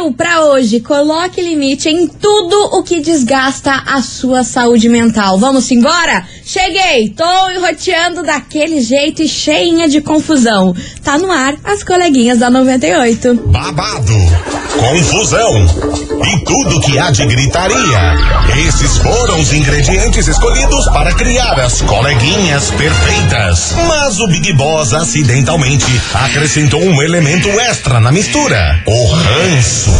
Brasil, pra hoje, coloque limite em tudo o que desgasta a sua saúde mental. Vamos embora? Cheguei, tô enroteando daquele jeito e cheinha de confusão. Tá no ar as coleguinhas da 98. Babado, confusão e tudo que há de gritaria. Esses foram os ingredientes escolhidos para criar as coleguinhas perfeitas. Mas o Big Boss acidentalmente acrescentou um elemento extra na mistura: o ranço.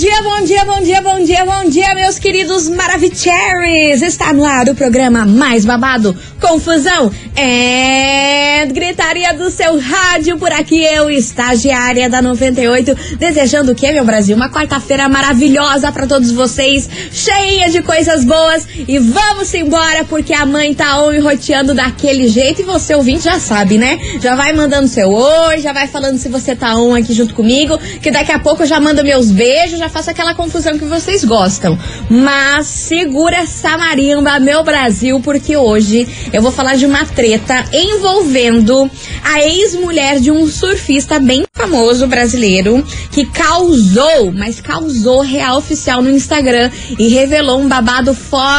dia, bom dia, bom dia, bom dia, bom dia, meus queridos Maravicheries! Está no ar o programa mais babado, confusão e gritaria do seu rádio. Por aqui eu, estagiária da 98, desejando o que, meu Brasil? Uma quarta-feira maravilhosa para todos vocês, cheia de coisas boas. E vamos embora, porque a mãe tá on e roteando daquele jeito. E você, ouvinte, já sabe, né? Já vai mandando seu oi, já vai falando se você tá on aqui junto comigo, que daqui a pouco eu já mando meus beijos, já faço aquela confusão que vocês gostam. Mas segura essa marimba, meu Brasil, porque hoje eu vou falar de uma treta envolvendo a ex-mulher de um surfista bem famoso brasileiro que causou, mas causou real oficial no Instagram e revelou um babado fortíssimo,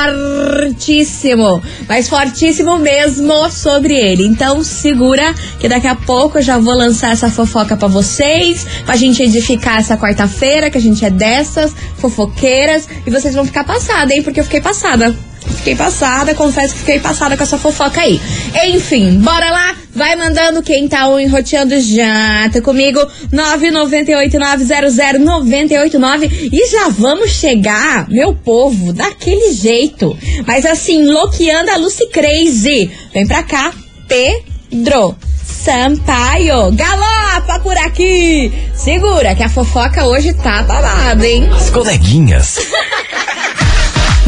mas fortíssimo mesmo sobre ele. Então segura que daqui a pouco eu já vou lançar essa fofoca para vocês, pra gente edificar essa quarta-feira, que a gente é dessas fofoqueiras e vocês vão ficar passada, hein? Porque eu fiquei passada. Fiquei passada, confesso que fiquei passada com essa fofoca aí. Enfim, bora lá, vai mandando quem tá um enroteando já. Tá comigo, 998900989 e já vamos chegar, meu povo, daquele jeito. Mas assim, loqueando a Lucy Crazy. Vem pra cá, Pedro. Sampaio, galopa por aqui! Segura que a fofoca hoje tá babada, hein? As coleguinhas.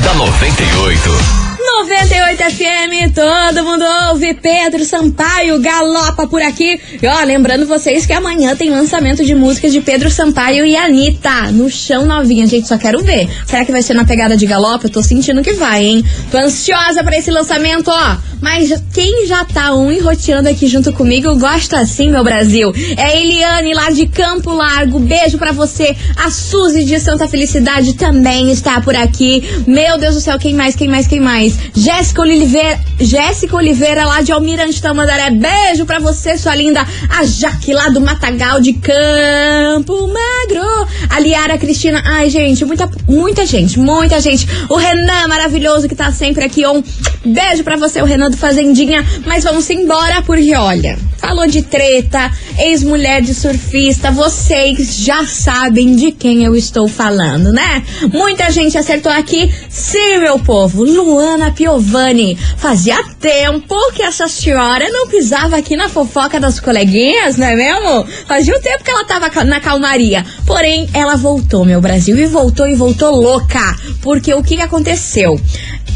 da 98. 98 FM, todo mundo ouve. Pedro Sampaio galopa por aqui. E ó, lembrando vocês que amanhã tem lançamento de músicas de Pedro Sampaio e Anitta no chão novinha. Gente, só quero ver. Será que vai ser na pegada de galopa? Eu tô sentindo que vai, hein? Tô ansiosa pra esse lançamento, ó. Mas quem já tá um enroteando aqui junto comigo gosta assim, meu Brasil. É Eliane lá de Campo Largo. Beijo pra você. A Suzy de Santa Felicidade também está por aqui. Meu Deus do céu, quem mais, quem mais, quem mais? Jéssica Oliveira, Jéssica Oliveira lá de Almirante Tamandaré. Beijo pra você, sua linda. A Jaque lá do Matagal de Campo Magro. A Liara Cristina. Ai, gente, muita, muita gente, muita gente. O Renan maravilhoso que tá sempre aqui. Um beijo pra você, o Renan do Fazendinha. Mas vamos embora, porque olha, falou de treta, ex-mulher de surfista. Vocês já sabem de quem eu estou falando, né? Muita gente acertou aqui. Sim, meu povo. Luana Piovani. Fazia tempo que essa senhora não pisava aqui na fofoca das coleguinhas, não é mesmo? Fazia um tempo que ela tava na calmaria. Porém, ela voltou, meu Brasil, e voltou e voltou louca. Porque o que, que aconteceu?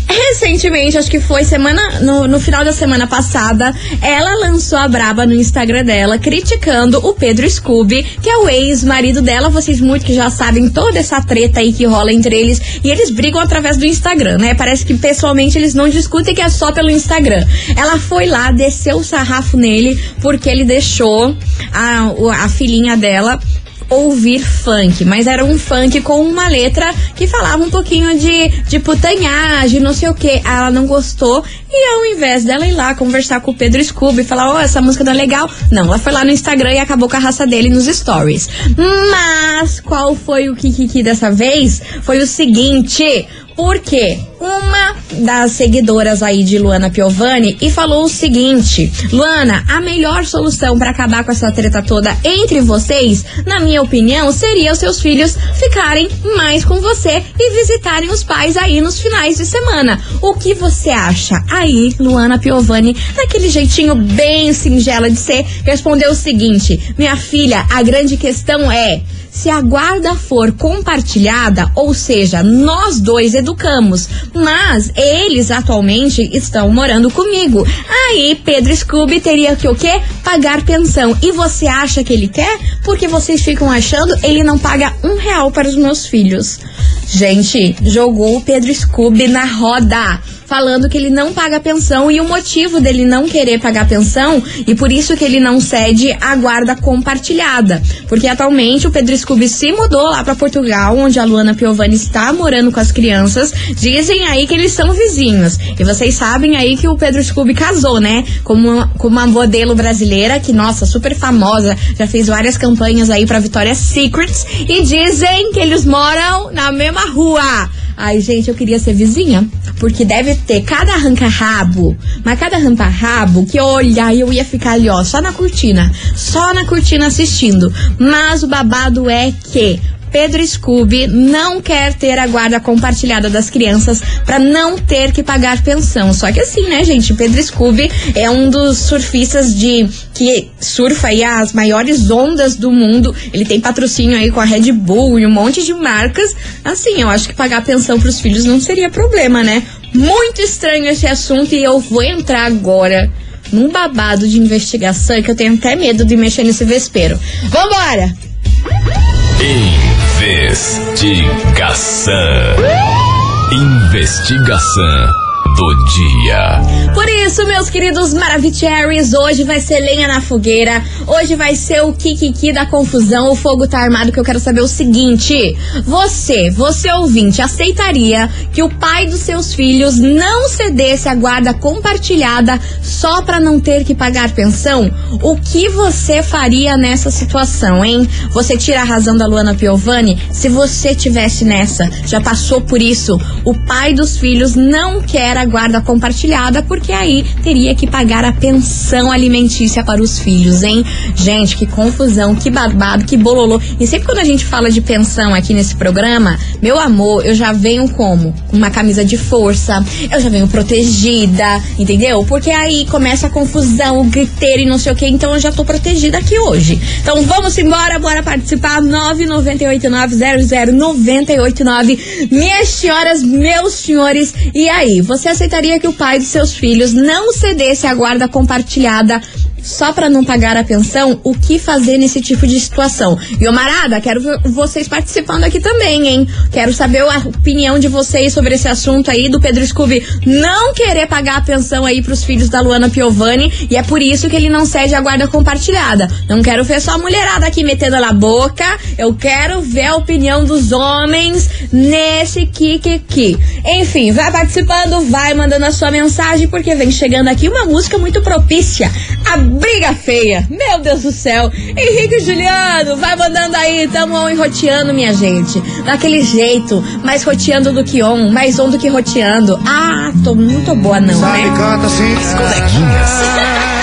Recentemente, acho que foi semana no, no, final da semana passada, ela lançou a braba no Instagram dela, criticando o Pedro Scooby, que é o ex-marido dela. Vocês muito que já sabem toda essa treta aí que rola entre eles. E eles brigam através do Instagram, né? Parece que pessoalmente eles não discutem que é só pelo Instagram. Ela foi lá, desceu o sarrafo nele, porque ele deixou a, a filhinha dela ouvir funk, mas era um funk com uma letra que falava um pouquinho de, de putanhagem, não sei o que. Ela não gostou e ao invés dela ir lá conversar com o Pedro Scooby e falar, oh, essa música não é legal, não, ela foi lá no Instagram e acabou com a raça dele nos stories. Mas qual foi o Kikiki dessa vez? Foi o seguinte, porque uma das seguidoras aí de Luana Piovani e falou o seguinte: Luana, a melhor solução para acabar com essa treta toda entre vocês, na minha opinião, seria os seus filhos ficarem mais com você e visitarem os pais aí nos finais de semana. O que você acha? Aí, Luana Piovani, naquele jeitinho bem singela de ser, respondeu o seguinte: Minha filha, a grande questão é se a guarda for compartilhada, ou seja, nós dois educamos, Mas eles atualmente estão morando comigo. Aí Pedro Scooby teria que o quê? Pagar pensão. E você acha que ele quer? Porque vocês ficam achando ele não paga um real para os meus filhos. Gente, jogou o Pedro Scooby na roda falando que ele não paga pensão e o motivo dele não querer pagar pensão e por isso que ele não cede a guarda compartilhada. Porque atualmente o Pedro Scooby se mudou lá para Portugal, onde a Luana Piovani está morando com as crianças. Dizem aí que eles são vizinhos. E vocês sabem aí que o Pedro Scooby casou, né? Com uma, com uma modelo brasileira que, nossa, super famosa, já fez várias campanhas aí pra Victoria's Secrets. E dizem que eles moram na mesma rua. Ai, gente, eu queria ser vizinha. Porque deve ter cada arranca-rabo, mas cada arranca-rabo que olha, eu ia ficar ali, ó, só na cortina. Só na cortina assistindo. Mas o babado é que Pedro Scooby não quer ter a guarda compartilhada das crianças para não ter que pagar pensão. Só que assim, né, gente? Pedro Scooby é um dos surfistas de que surfa aí as maiores ondas do mundo. Ele tem patrocínio aí com a Red Bull e um monte de marcas. Assim, eu acho que pagar pensão para os filhos não seria problema, né? Muito estranho esse assunto e eu vou entrar agora num babado de investigação que eu tenho até medo de mexer nesse vespeiro. Vambora! Investigação. Investigação do dia. Por isso, meus queridos Maravicheries, hoje vai ser lenha na fogueira. Hoje vai ser o kikiki da confusão. O fogo tá armado que eu quero saber o seguinte: você, você ouvinte, aceitaria que o pai dos seus filhos não cedesse a guarda compartilhada só para não ter que pagar pensão? O que você faria nessa situação, hein? Você tira a razão da Luana Piovani? Se você tivesse nessa, já passou por isso, o pai dos filhos não quer a guarda compartilhada, porque aí teria que pagar a pensão alimentícia para os filhos, hein? Gente, que confusão, que babado, que bololô. E sempre quando a gente fala de pensão aqui nesse programa, meu amor, eu já venho como? Uma camisa de força, eu já venho protegida, entendeu? Porque aí começa a confusão, o griteiro e não sei o que, então eu já tô protegida aqui hoje. Então vamos embora, bora participar. 998900989. Minhas senhoras, meus senhores, e aí? Você aceitaria que o pai dos seus filhos não cedesse a guarda compartilhada só para não pagar a pensão, o que fazer nesse tipo de situação? E Omarada, quero ver vocês participando aqui também, hein? Quero saber a opinião de vocês sobre esse assunto aí do Pedro Scooby não querer pagar a pensão aí pros filhos da Luana Piovani e é por isso que ele não cede a guarda compartilhada. Não quero ver só a mulherada aqui metendo na boca, eu quero ver a opinião dos homens nesse kikiki. Enfim, vai participando, vai mandando a sua mensagem porque vem chegando aqui uma música muito propícia. A briga feia. Meu Deus do céu. Henrique Juliano, vai mandando aí, tamo on e roteando, minha gente. Daquele jeito, mais roteando do que on, mais on do que roteando. Ah, tô muito boa não, né? As coleguinhas.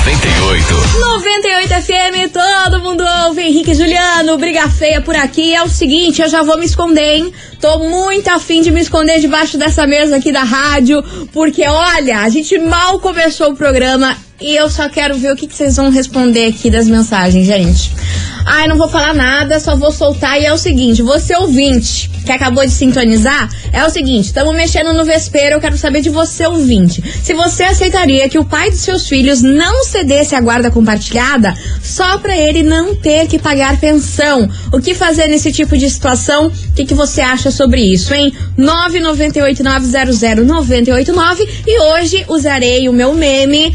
da 98. 98 FM, todo mundo ouve. Henrique Juliano, briga feia por aqui. É o seguinte, eu já vou me esconder, hein? Tô muito afim de me esconder debaixo dessa mesa aqui da rádio, porque olha, a gente mal começou o programa e eu só quero ver o que, que vocês vão responder aqui das mensagens, gente. Ai, não vou falar nada, só vou soltar. E é o seguinte: você ouvinte que acabou de sintonizar, é o seguinte: estamos mexendo no vespeiro. Eu quero saber de você, ouvinte. Se você aceitaria que o pai dos seus filhos não cedesse a guarda compartilhada só para ele não ter que pagar pensão. O que fazer nesse tipo de situação? O que, que você acha sobre isso, hein? 998900989 e hoje usarei o meu meme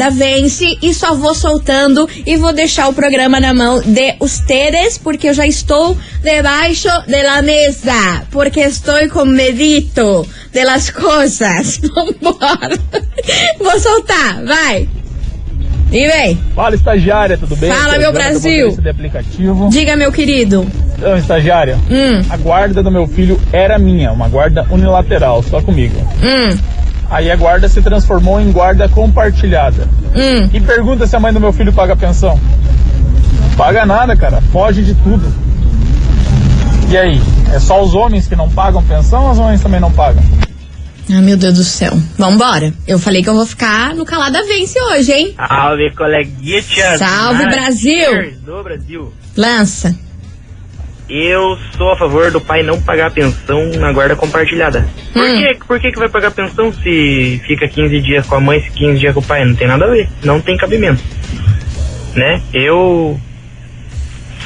Calada Vence e só vou soltando e vou deixar o programa na mão de ustedes porque eu já estou debaixo de la mesa porque estou com medito de las cosas. Vambora. Vou soltar, vai. E vem. Fala, estagiária, tudo bem? Fala, meu Brasil. Diga, meu querido. Então, estagiária, Hum, a guarda do meu filho era minha, uma guarda unilateral, só comigo. hum, Aí a guarda se transformou em guarda compartilhada. hum. E pergunta se a mãe do meu filho paga pensão. Paga nada, cara. Foge de tudo. E aí? É só os homens que não pagam pensão ou as mães também não pagam? Ah, meu Deus do céu. Vambora. Eu falei que eu vou ficar no Calada Vence hoje, hein? Salve, coleguinha. Salve, Brasil. do Brasil. Lança. Eu sou a favor do pai não pagar pensão na guarda compartilhada. Por, Hum. quê? Por que, que vai pagar pensão se fica 15 dias com a mãe e 15 dias com o pai? Não tem nada a ver. Não tem cabimento. Né? Eu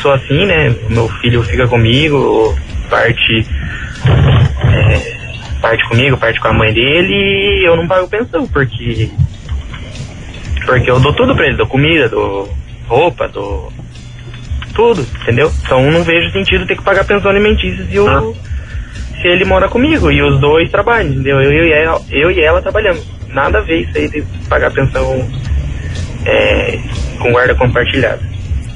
sou assim, né? Meu filho fica comigo, parte. é, parte comigo, parte com a mãe dele e eu não pago pensão, porque. Porque eu dou tudo pra ele, dou comida, dou roupa, dou tudo, entendeu? Então não vejo sentido ter que pagar pensão alimentícia se, eu, se ele mora comigo e os dois trabalham, entendeu? Eu, eu, e ela, eu e ela trabalhamos. Nada a ver isso aí de pagar pensão é, com guarda compartilhada.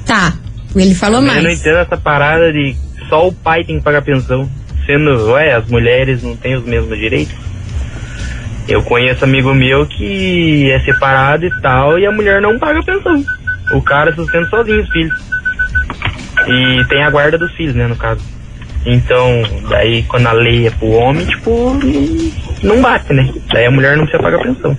Tá. Ele falou Eu não mais. entendo essa parada de só o pai tem que pagar pensão, sendo, ué, as mulheres não têm os mesmos direitos. Eu conheço amigo meu que é separado e tal, e a mulher não paga pensão. O cara sustenta sozinho os filhos. E tem a guarda dos filhos, né, no caso. Então, daí quando a lei é pro homem, tipo, não- bate, né? Daí a mulher não precisa pagar pensão.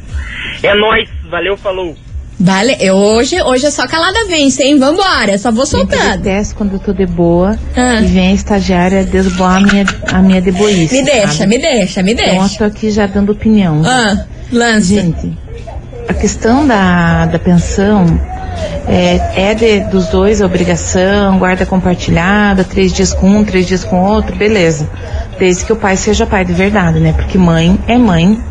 É nóis, valeu, falou. Vale, eu hoje, hoje é só calada vence, hein? Vambora, só vou eu soltando. detesto quando eu tô de boa Ah. e vem a estagiária desboar a minha, a minha deboice. Me deixa, sabe? me deixa, me Então eu deixa. tô aqui já dando opinião. Ah, lance. Gente, a questão da, da pensão é, é de- dos dois a obrigação, guarda compartilhada, três dias com um, três dias com outro, beleza. Desde que o pai seja pai de verdade, né? Porque mãe é mãe,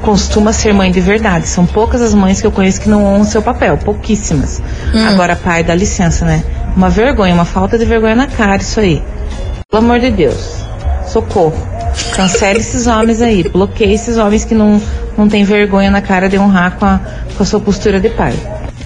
costuma ser mãe de verdade. São poucas as mães que eu conheço que não honram seu papel, pouquíssimas. Agora, pai, dá licença, né? Uma vergonha, uma falta de vergonha na cara isso aí. Pelo amor de Deus. Socorro. Cancele esses homens aí. Bloqueie esses homens que não, não têm vergonha na cara de honrar com a, com a sua postura de pai.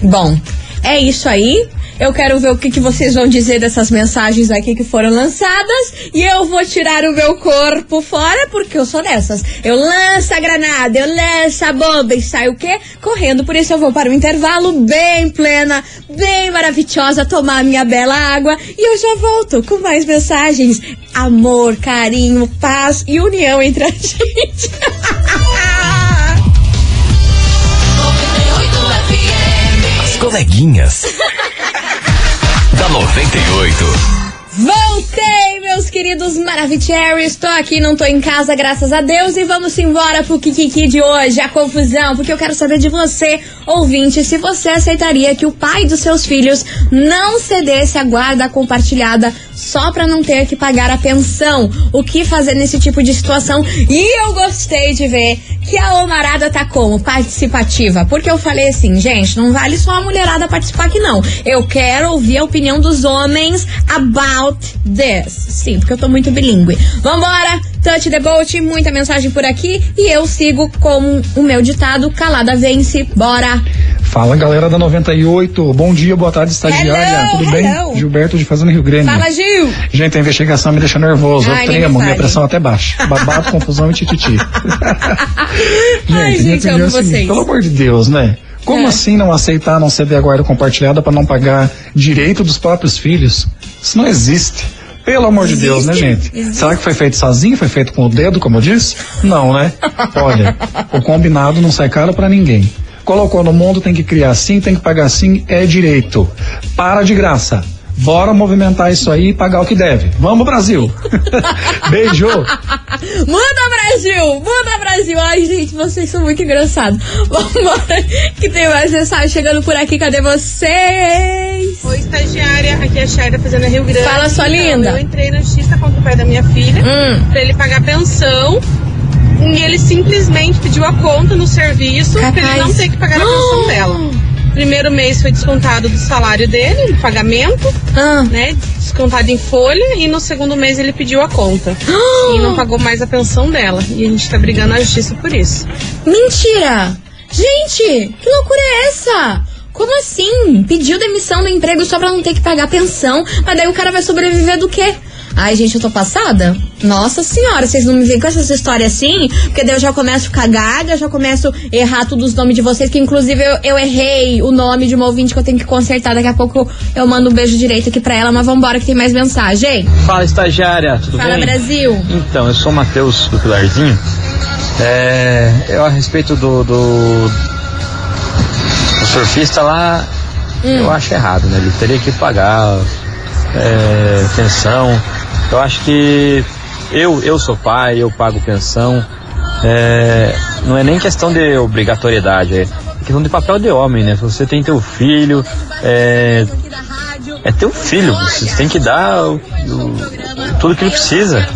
Bom, é isso aí. Eu quero ver o que, que vocês vão dizer dessas mensagens aqui que foram lançadas. E eu vou tirar o meu corpo fora, porque eu sou dessas. Eu lanço a granada, eu lanço a bomba e saio o quê? Correndo. Por isso eu vou para o intervalo bem plena, bem maravilhosa, tomar minha bela água. E eu já volto com mais mensagens. Amor, carinho, paz e união entre a gente. Coleguinhas. da 98. Voltei, meus queridos Maravicherry. Estou aqui, não tô em casa, graças a Deus. E vamos embora pro Kikiki de hoje, a confusão. Porque eu quero saber de você, ouvinte, se você aceitaria que o pai dos seus filhos não cedesse a guarda compartilhada só pra não ter que pagar a pensão. O que fazer nesse tipo de situação? E eu gostei de ver que a Omarada tá como? Participativa. Porque eu falei assim, gente, não vale só a mulherada participar aqui, não. Eu quero ouvir a opinião dos homens about this. Sim, porque eu tô muito bilíngue. Vambora! Touch the boat, muita mensagem por aqui. E eu sigo com o meu ditado: calada vence. Bora! Fala galera da 98, bom dia, boa tarde, estagiária. Hello, Tudo bem? hello. Gilberto de Fazenda Rio Grande. Fala, Gil! Gente, a investigação me deixa nervoso. Ai, eu tremo, minha pressão até baixa. Babado, confusão e tititi. Ai, minha gente, amo é seguinte, vocês. Pelo amor de Deus, né? Como É. assim não aceitar não ceder a guarda compartilhada para não pagar direito dos próprios filhos? Isso não existe. Pelo amor de Deus, né, gente? existe. Será que foi feito sozinho? Foi feito com o dedo, como eu disse? Não, né? Olha, o combinado não sai caro para ninguém. Colocou no mundo, tem que criar assim, tem que pagar assim, é direito. Para de graça. Bora movimentar isso aí e pagar o que deve. Vamos, Brasil! Beijo! Manda Brasil! Manda Brasil! Ai, gente, vocês são muito engraçados. Vambora, que tem mais mensagem chegando por aqui. Cadê vocês? Oi, estagiária, aqui é a Shaira Fazenda Rio Grande. Fala, sua Então, linda. Eu entrei na justiça contra o pai da minha filha Hum. pra ele pagar pensão. E ele simplesmente pediu a conta no serviço pra ele não ter que pagar a pensão dela. Primeiro mês foi descontado do salário dele, do pagamento, Ah. né? Descontado em folha, e no segundo mês ele pediu a conta. e não pagou mais a pensão dela. E a gente tá brigando na justiça por isso. Mentira! Gente, que loucura é essa? Como assim? Pediu demissão do emprego só pra não ter que pagar pensão, mas daí o cara vai sobreviver do quê? Ai, gente, eu tô passada? Nossa senhora, vocês não me vêm com essas histórias assim? Porque daí eu já começo a ficar gaga, já começo a errar todos os nomes de vocês, que inclusive eu, eu errei o nome de uma ouvinte que eu tenho que consertar. Daqui a pouco eu mando um beijo direito aqui pra ela, mas vambora que tem mais mensagem. Fala estagiária, tudo Fala, bem? Brasil. Então, eu sou o Matheus do Pilarzinho. É, eu a respeito do, do, do surfista lá, Hum. eu acho errado, né? Ele teria que pagar é, pensão. Eu acho que eu, eu sou pai, eu pago pensão. É, não é nem questão de obrigatoriedade, é questão de papel de homem, né? Você tem teu filho, é, é teu filho, você tem que dar o, o, tudo que ele precisa.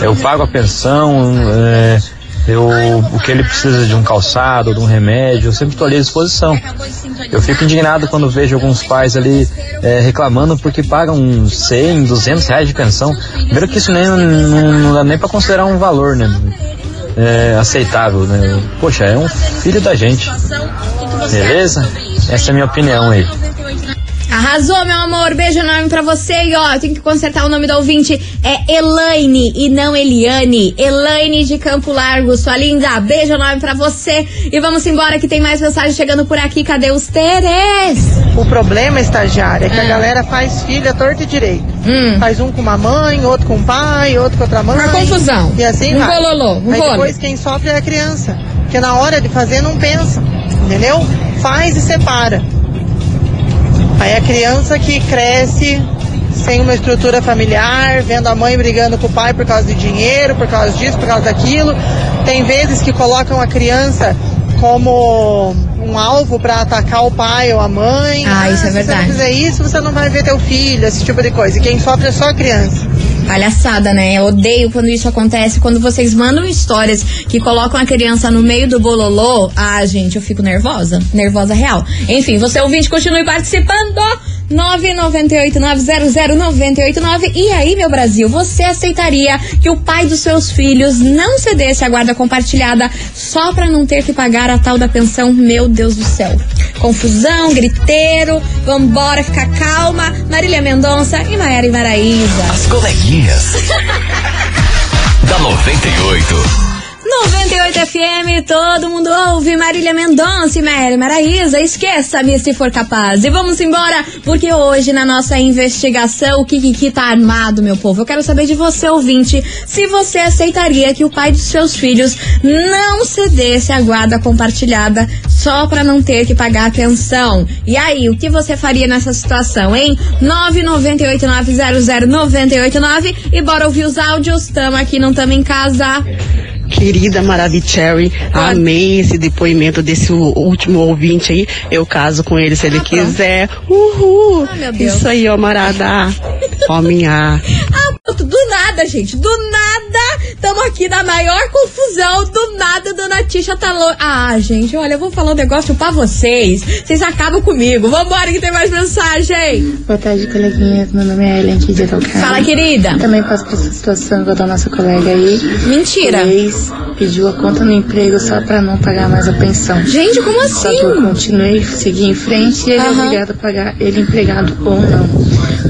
Eu pago a pensão, é, eu, o que ele precisa de um calçado, de um remédio, eu sempre estou ali à disposição. Eu fico indignado quando vejo alguns pais ali é, reclamando porque pagam 100, 200 reais de pensão. Primeiro que isso nem, não, não dá nem para considerar um valor, né? É, aceitável, né? Poxa, é um filho da gente. Beleza? Essa é a minha opinião aí. Arrasou, meu amor. Beijo enorme pra você. E ó, eu tenho que consertar o nome do ouvinte. É Elaine e não Eliane. Elaine de Campo Largo, sua linda. Beijo enorme pra você. E vamos embora que tem mais mensagem chegando por aqui. Cadê os Teres? O problema, estagiária, é que a galera faz filha torta e direito. Hum. Faz um com uma mãe, outro com o pai, outro com outra mãe. Uma confusão. E assim Um vai. bololô, um Aí rolo. depois quem sofre é a criança. Porque na hora de fazer não pensa. Entendeu? Faz e separa. Aí a criança que cresce sem uma estrutura familiar, vendo a mãe brigando com o pai por causa de dinheiro, por causa disso, por causa daquilo. Tem vezes que colocam a criança como um alvo para atacar o pai ou a mãe. Ah, isso é se verdade. você não fizer isso, você não vai ver teu filho, esse tipo de coisa. E quem sofre é só a criança. Palhaçada, né? Eu odeio quando isso acontece. Quando vocês mandam histórias que colocam a criança no meio do bololô. Ah, gente, eu fico nervosa. Nervosa real. Enfim, você ouvinte, continue participando. 998-900-989. E aí, meu Brasil, você aceitaria que o pai dos seus filhos não cedesse a guarda compartilhada só pra não ter que pagar a tal da pensão? Meu Deus do céu. Confusão, griteiro, vambora, ficar calma. Marília Mendonça e Maiara Maraíza. As coleguinhas. da 98. 98 FM, todo mundo ouve Marília Mendonça e Mary Maraíza. Esqueça-me se for capaz. E vamos embora, porque hoje na nossa investigação o Kikiki tá armado, meu povo. Eu quero saber de você, ouvinte, se você aceitaria que o pai dos seus filhos não cedesse a guarda compartilhada só pra não ter que pagar a pensão. E aí, o que você faria nessa situação, hein? 998900989 e bora ouvir os áudios. Tamo aqui, não tamo em casa. Querida Maravicherry, amei esse depoimento desse último ouvinte aí. Eu caso com ele se ele quiser. Uhul! Ah, meu Deus. Isso aí, ó, Marada. Homem A. Ah, do nada, gente. Do nada, estamos aqui na maior confusão. Do nada, dona Tisha tá louca. Ah, gente, olha, eu vou falar um negócio pra vocês. Vocês acabam comigo. Vambora que tem mais mensagem. Boa tarde, coleguinhas. Meu nome é Ellen aqui de Araucária. Fala, querida. Também passo por essa situação igual da nossa colega aí. Mentira. O ex pediu a conta no emprego só pra não pagar mais a pensão. Gente, como Só assim? que eu continuei, segui em frente e ele é obrigado a pagar, ele empregado ou não.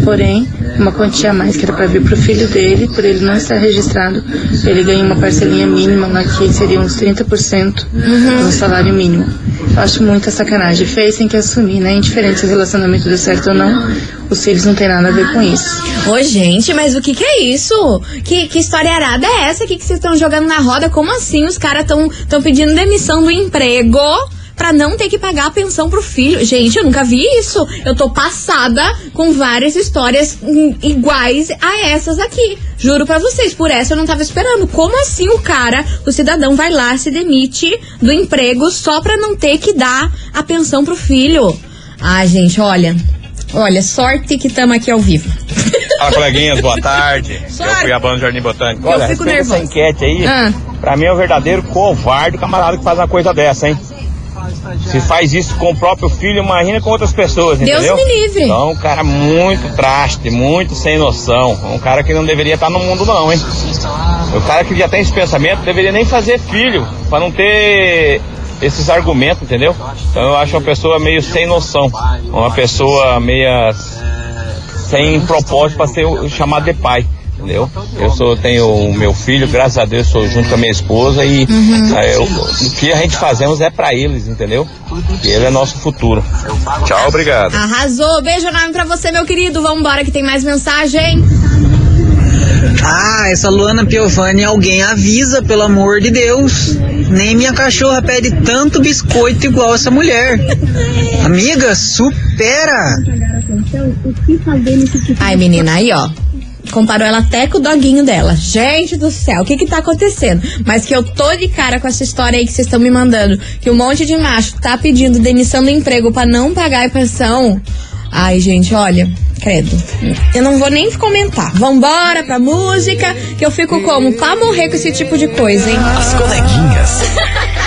Porém, uma quantia a mais que era pra vir pro filho dele, por ele não estar registrado, ele ganha uma parcelinha mínima, lá que seria uns 30% Uhum. do salário mínimo. Eu acho muita sacanagem. Fez sem que assumir, né? Indiferente se o relacionamento deu certo ou não, os filhos não tem nada a ver com isso. Ô, gente, mas o que que é isso? Que, que história arada é essa? que que vocês estão jogando na roda? Como assim? Os caras estão tão pedindo demissão do emprego pra não ter que pagar a pensão pro filho. Gente, eu nunca vi isso. Eu tô passada com várias histórias hum, iguais a essas aqui. Juro pra vocês, por essa eu não tava esperando. Como assim o cara, o cidadão vai lá, se demite do emprego só pra não ter que dar a pensão pro filho? Ah, gente, olha. Olha, sorte que estamos aqui ao vivo. Fala, coleguinhas, boa tarde. Sorte. Eu fui a banda do Jardim Botânico. Eu Olha, fico respeito essa enquete aí, Ah. pra mim é um verdadeiro covarde o camarada que faz uma coisa dessa, hein? Se faz isso com o próprio filho, imagina com outras pessoas, Deus entendeu? me livre. Então, um cara muito traste, muito sem noção. Um cara que não deveria estar no mundo, não, hein? O cara que já tem esse pensamento deveria nem fazer filho, pra não ter esses argumentos, entendeu? Então eu acho uma pessoa meio sem noção. Uma pessoa meia sem propósito para ser chamado de pai. Entendeu? Eu sou, tenho o meu filho, graças a Deus, sou junto com a minha esposa e Uhum. eh, eu- o que a gente fazemos é para eles, entendeu? E ele é nosso futuro. Tchau, obrigado. Arrasou. Beijo enorme pra você, meu querido. Vambora que tem mais mensagem. Ah, essa Luana Piovani, alguém avisa, pelo amor de Deus. Nem minha cachorra pede tanto biscoito igual essa mulher. Amiga, supera. Ai, menina, aí ó. Comparou ela até com o doguinho dela. Gente do céu, o que que tá acontecendo? Mas que eu tô de cara com essa história aí que vocês estão me mandando. Que um monte de macho tá pedindo demissão do emprego pra não pagar a pensão. Ai, gente, olha, credo. Eu não vou nem comentar. Vambora pra música, que eu fico como? Pra morrer com esse tipo de coisa, hein? As coleguinhas.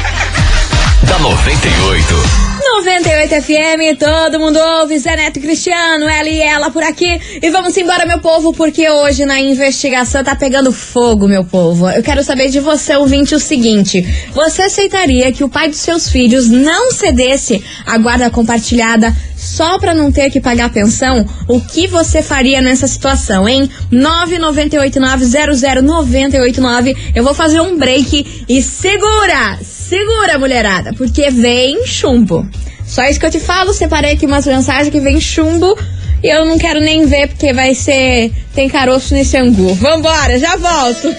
da 98. 98 FM, todo mundo ouve, Zé Neto Cristiano, ela e ela por aqui. E vamos embora, meu povo, porque hoje na investigação tá pegando fogo, meu povo. Eu quero saber de você, ouvinte, o seguinte: você aceitaria que o pai dos seus filhos não cedesse a guarda compartilhada só pra não ter que pagar pensão? O que você faria nessa situação, hein? 998900989. Eu vou fazer um break e segura! Segura, mulherada, porque vem chumbo. Só isso que eu te falo, separei aqui umas mensagens que vem chumbo e eu não quero nem ver porque vai ser. Tem caroço nesse angu. Vambora, já volto.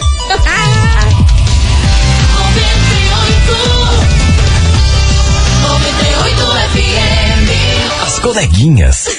coleguinhas.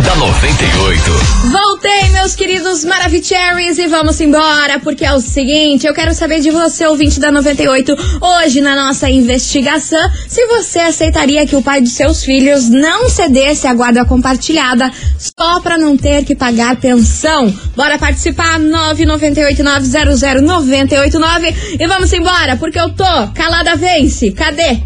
da 98. Voltei, meus queridos Maravicheries, e vamos embora, porque é o seguinte, eu quero saber de você, ouvinte da 98, hoje na nossa investigação, se você aceitaria que o pai dos seus filhos não cedesse a guarda compartilhada só pra não ter que pagar pensão. Bora participar, 998900989 e vamos embora, porque eu tô calada vence. Cadê?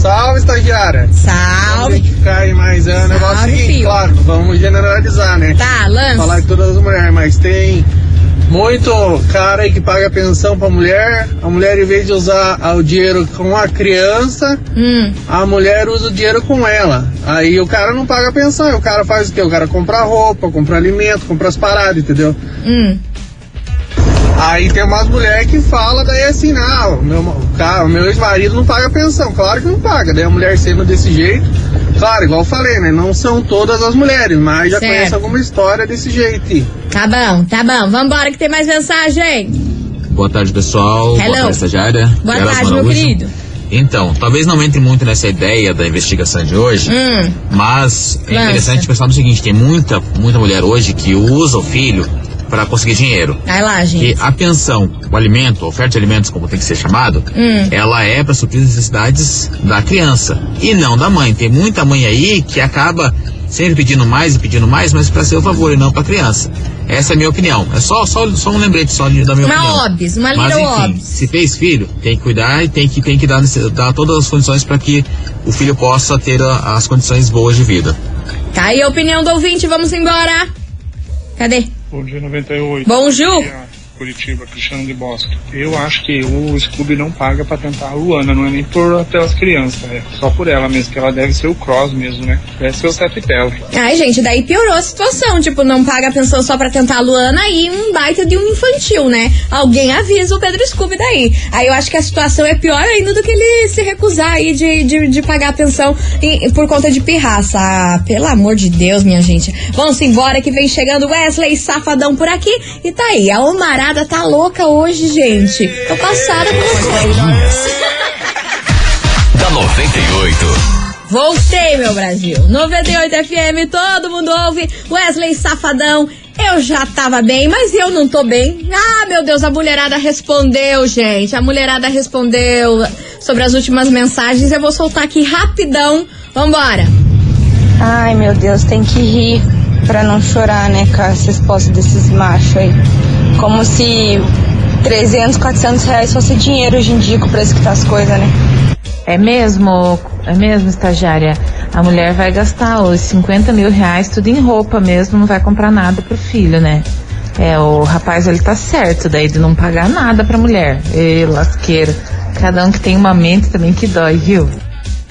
Salve, estagiária. Salve. Vamos identificar aí mais é o negócio seguinte, filho. claro, vamos generalizar, né? Tá, lança. Falar de todas as mulheres, mas tem muito cara aí que paga pensão pra mulher, a mulher em vez de usar o dinheiro com a criança, Hum. a mulher usa o dinheiro com ela. Aí o cara não paga pensão, o cara faz o quê? O cara compra roupa, compra alimento, compra as paradas, entendeu? Hum. Aí tem umas mulheres que falam daí assim, não, o meu, o cara, o meu ex-marido não paga pensão. Claro que não paga, daí a mulher sendo desse jeito. Claro, igual eu falei, né? Não são todas as mulheres, mas já Certo. conheço alguma história desse jeito. aí. Tá bom, tá bom. Vambora que tem mais mensagem. Boa tarde, pessoal. Hello. Boa tarde, estagiária. Boa tarde, meu querido. Então, talvez não entre muito nessa ideia da investigação de hoje, Hum. mas é Lança. interessante pensar no seguinte: tem muita, muita mulher hoje que usa o filho para conseguir dinheiro. Vai lá, gente. E a pensão, o alimento, a oferta de alimentos, como tem que ser chamado, Hum. ela é para suprir as necessidades da criança e não da mãe. Tem muita mãe aí que acaba sempre pedindo mais e pedindo mais, mas para seu favor e não para criança. Essa é a minha opinião. É só, só, só um lembrete só da minha Uma opinião. obis, uma Mas little enfim, se fez filho, tem que cuidar e tem que, tem que dar, dar todas as condições para que o filho possa ter a- as condições boas de vida. Tá aí a opinião do ouvinte, vamos embora. Cadê? Bom dia 98. Bom, dia, Curitiba, Cristiano de Boston. Eu acho que o Scooby não paga pra tentar a Luana, não é nem por pelas crianças, é só por ela mesmo, que ela deve ser o Cross mesmo, né? Deve ser o Septel. Ai, gente, daí piorou a situação. Tipo, não paga a pensão só pra tentar a Luana e um baita de um infantil, né? Alguém avisa o Pedro Scooby daí. Aí eu acho que a situação é pior ainda do que ele se recusar aí de, de, de pagar a pensão por conta de pirraça. Ah, pelo amor de Deus, minha gente. Vamos embora que vem chegando Wesley Safadão por aqui. E tá aí, a Tá louca hoje, gente. Tô passada com vocês. Da 98. Voltei, meu Brasil. 98 FM, todo mundo ouve. Wesley Safadão. Eu já tava bem, mas eu não tô bem. Ah, meu Deus, a mulherada respondeu, gente. A mulherada respondeu sobre as últimas mensagens. Eu vou soltar aqui rapidão. Vambora. Ai, meu Deus, tem que rir pra não chorar, né, com as respostas desses machos aí. Como se 300, 400 reais fosse dinheiro hoje em dia com o preço que tá as coisas, né? É mesmo, é mesmo, estagiária. A mulher vai gastar os 50 mil reais tudo em roupa mesmo, não vai comprar nada pro filho, né? É, o rapaz ele tá certo daí de não pagar nada pra mulher. Ê, lasqueira. Cada um que tem uma mente também que dói, viu?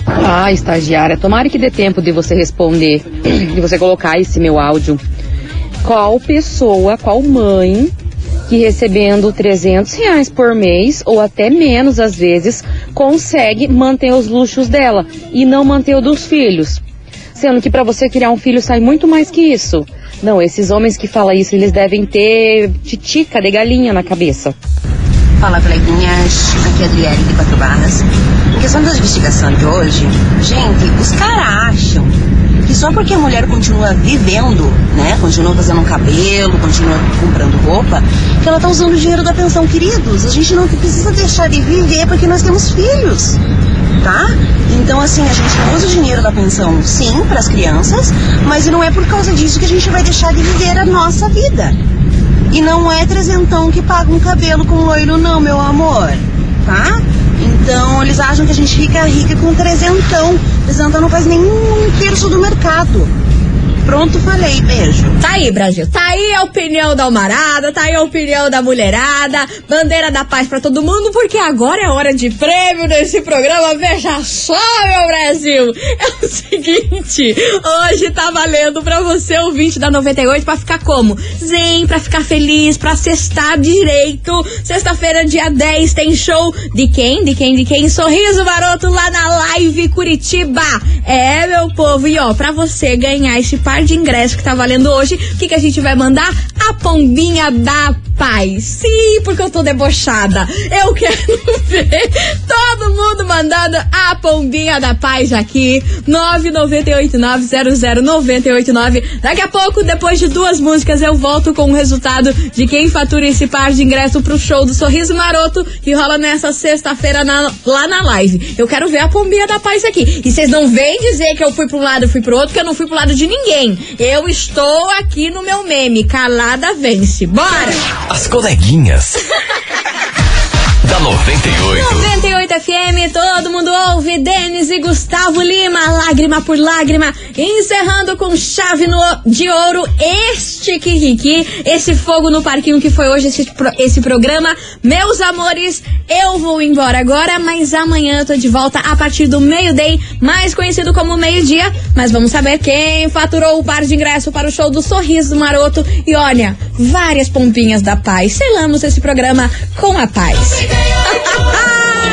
Ah, estagiária, tomara que dê tempo de você responder, de você colocar esse meu áudio. Qual pessoa, qual mãe que recebendo 300 reais por mês, ou até menos às vezes, consegue manter os luxos dela e não manter o dos filhos? Sendo que para você criar um filho sai muito mais que isso. Não, esses homens que falam isso, eles devem ter titica de galinha na cabeça. Fala, coleguinhas. Aqui é a Adriele de Quatro Barras. Em questão da investigação de hoje, gente, os caras acham que só porque a mulher continua vivendo, né, continua fazendo um cabelo, continua comprando roupa, que ela tá usando o dinheiro da pensão, queridos. A gente não precisa deixar de viver porque nós temos filhos, tá? Então, assim, a gente usa o dinheiro da pensão, sim, para as crianças, mas não é por causa disso que a gente vai deixar de viver a nossa vida. E não é trezentão que paga um cabelo com loiro, não, meu amor, tá? Então, eles acham que a gente fica rica com trezentão. Trezentão não faz nem um terço do mercado. Pronto, falei, beijo. Tá aí, Brasil. Tá aí a opinião da Almarada, tá aí a opinião da mulherada. Bandeira da paz pra todo mundo, porque agora é hora de prêmio nesse programa. Veja só, meu Brasil. É o seguinte, hoje tá valendo pra você, ouvinte da 98, pra ficar como? Zen, pra ficar feliz, pra cestar direito. Sexta-feira, dia 10, tem show de quem? De quem? De quem? Sorriso Maroto lá na Live Curitiba. É, meu povo. E ó, pra você ganhar esse par de ingressos que tá valendo hoje, o que, que a gente vai mandar? A pombinha da paz. Sim, porque eu tô debochada. Eu quero ver todo mundo mandando a pombinha da paz aqui. 998900989. Daqui a pouco, depois de duas músicas, eu volto com o resultado de quem fatura esse par de ingresso pro show do Sorriso Maroto que rola nessa sexta-feira lá na live. Eu quero ver a pombinha da paz aqui. E vocês não vêm dizer que eu fui pra um lado fui pro outro, que eu não fui pro lado de ninguém. Eu estou aqui no meu meme. Calada vence. Bora! As coleguinhas. da 98. 98 FM, todo mundo ouve. Denis e Gustavo Lima, lágrima por lágrima. Encerrando com chave no- de ouro este Kikiki, esse fogo no parquinho que foi hoje esse, esse programa. Meus amores, eu vou embora agora, mas amanhã eu tô de volta a partir do meio-day, mais conhecido como meio-dia. Mas vamos saber quem faturou o par de ingresso para o show do Sorriso Maroto. E olha, várias pompinhas da paz. Selamos esse programa com a paz. 哈哈哈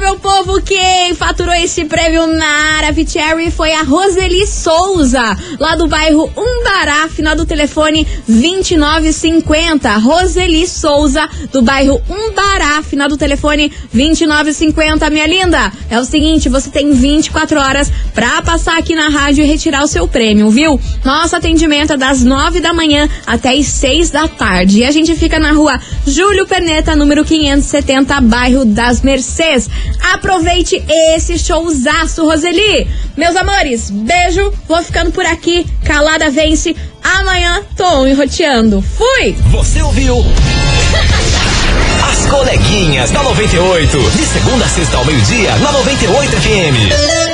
Meu povo. Quem faturou esse prêmio Maravicherry foi a Roseli Souza, lá do bairro Umbará, final do telefone 2950. Roseli Souza, do bairro Umbará, final do telefone 2950. Minha linda, é o seguinte: você tem 24 horas pra passar aqui na rádio e retirar o seu prêmio, viu? Nosso atendimento é das 9 da manhã até as 6 da tarde. E a gente fica na rua Júlio Perneta, número 570, bairro das Mercês. Aproveite esse showzaço, Roseli. Meus amores, beijo. Vou ficando por aqui. Calada vence. Amanhã tô enroteando. Fui! Você ouviu? As coleguinhas da 98. De segunda a sexta ao meio-dia, na 98 FM.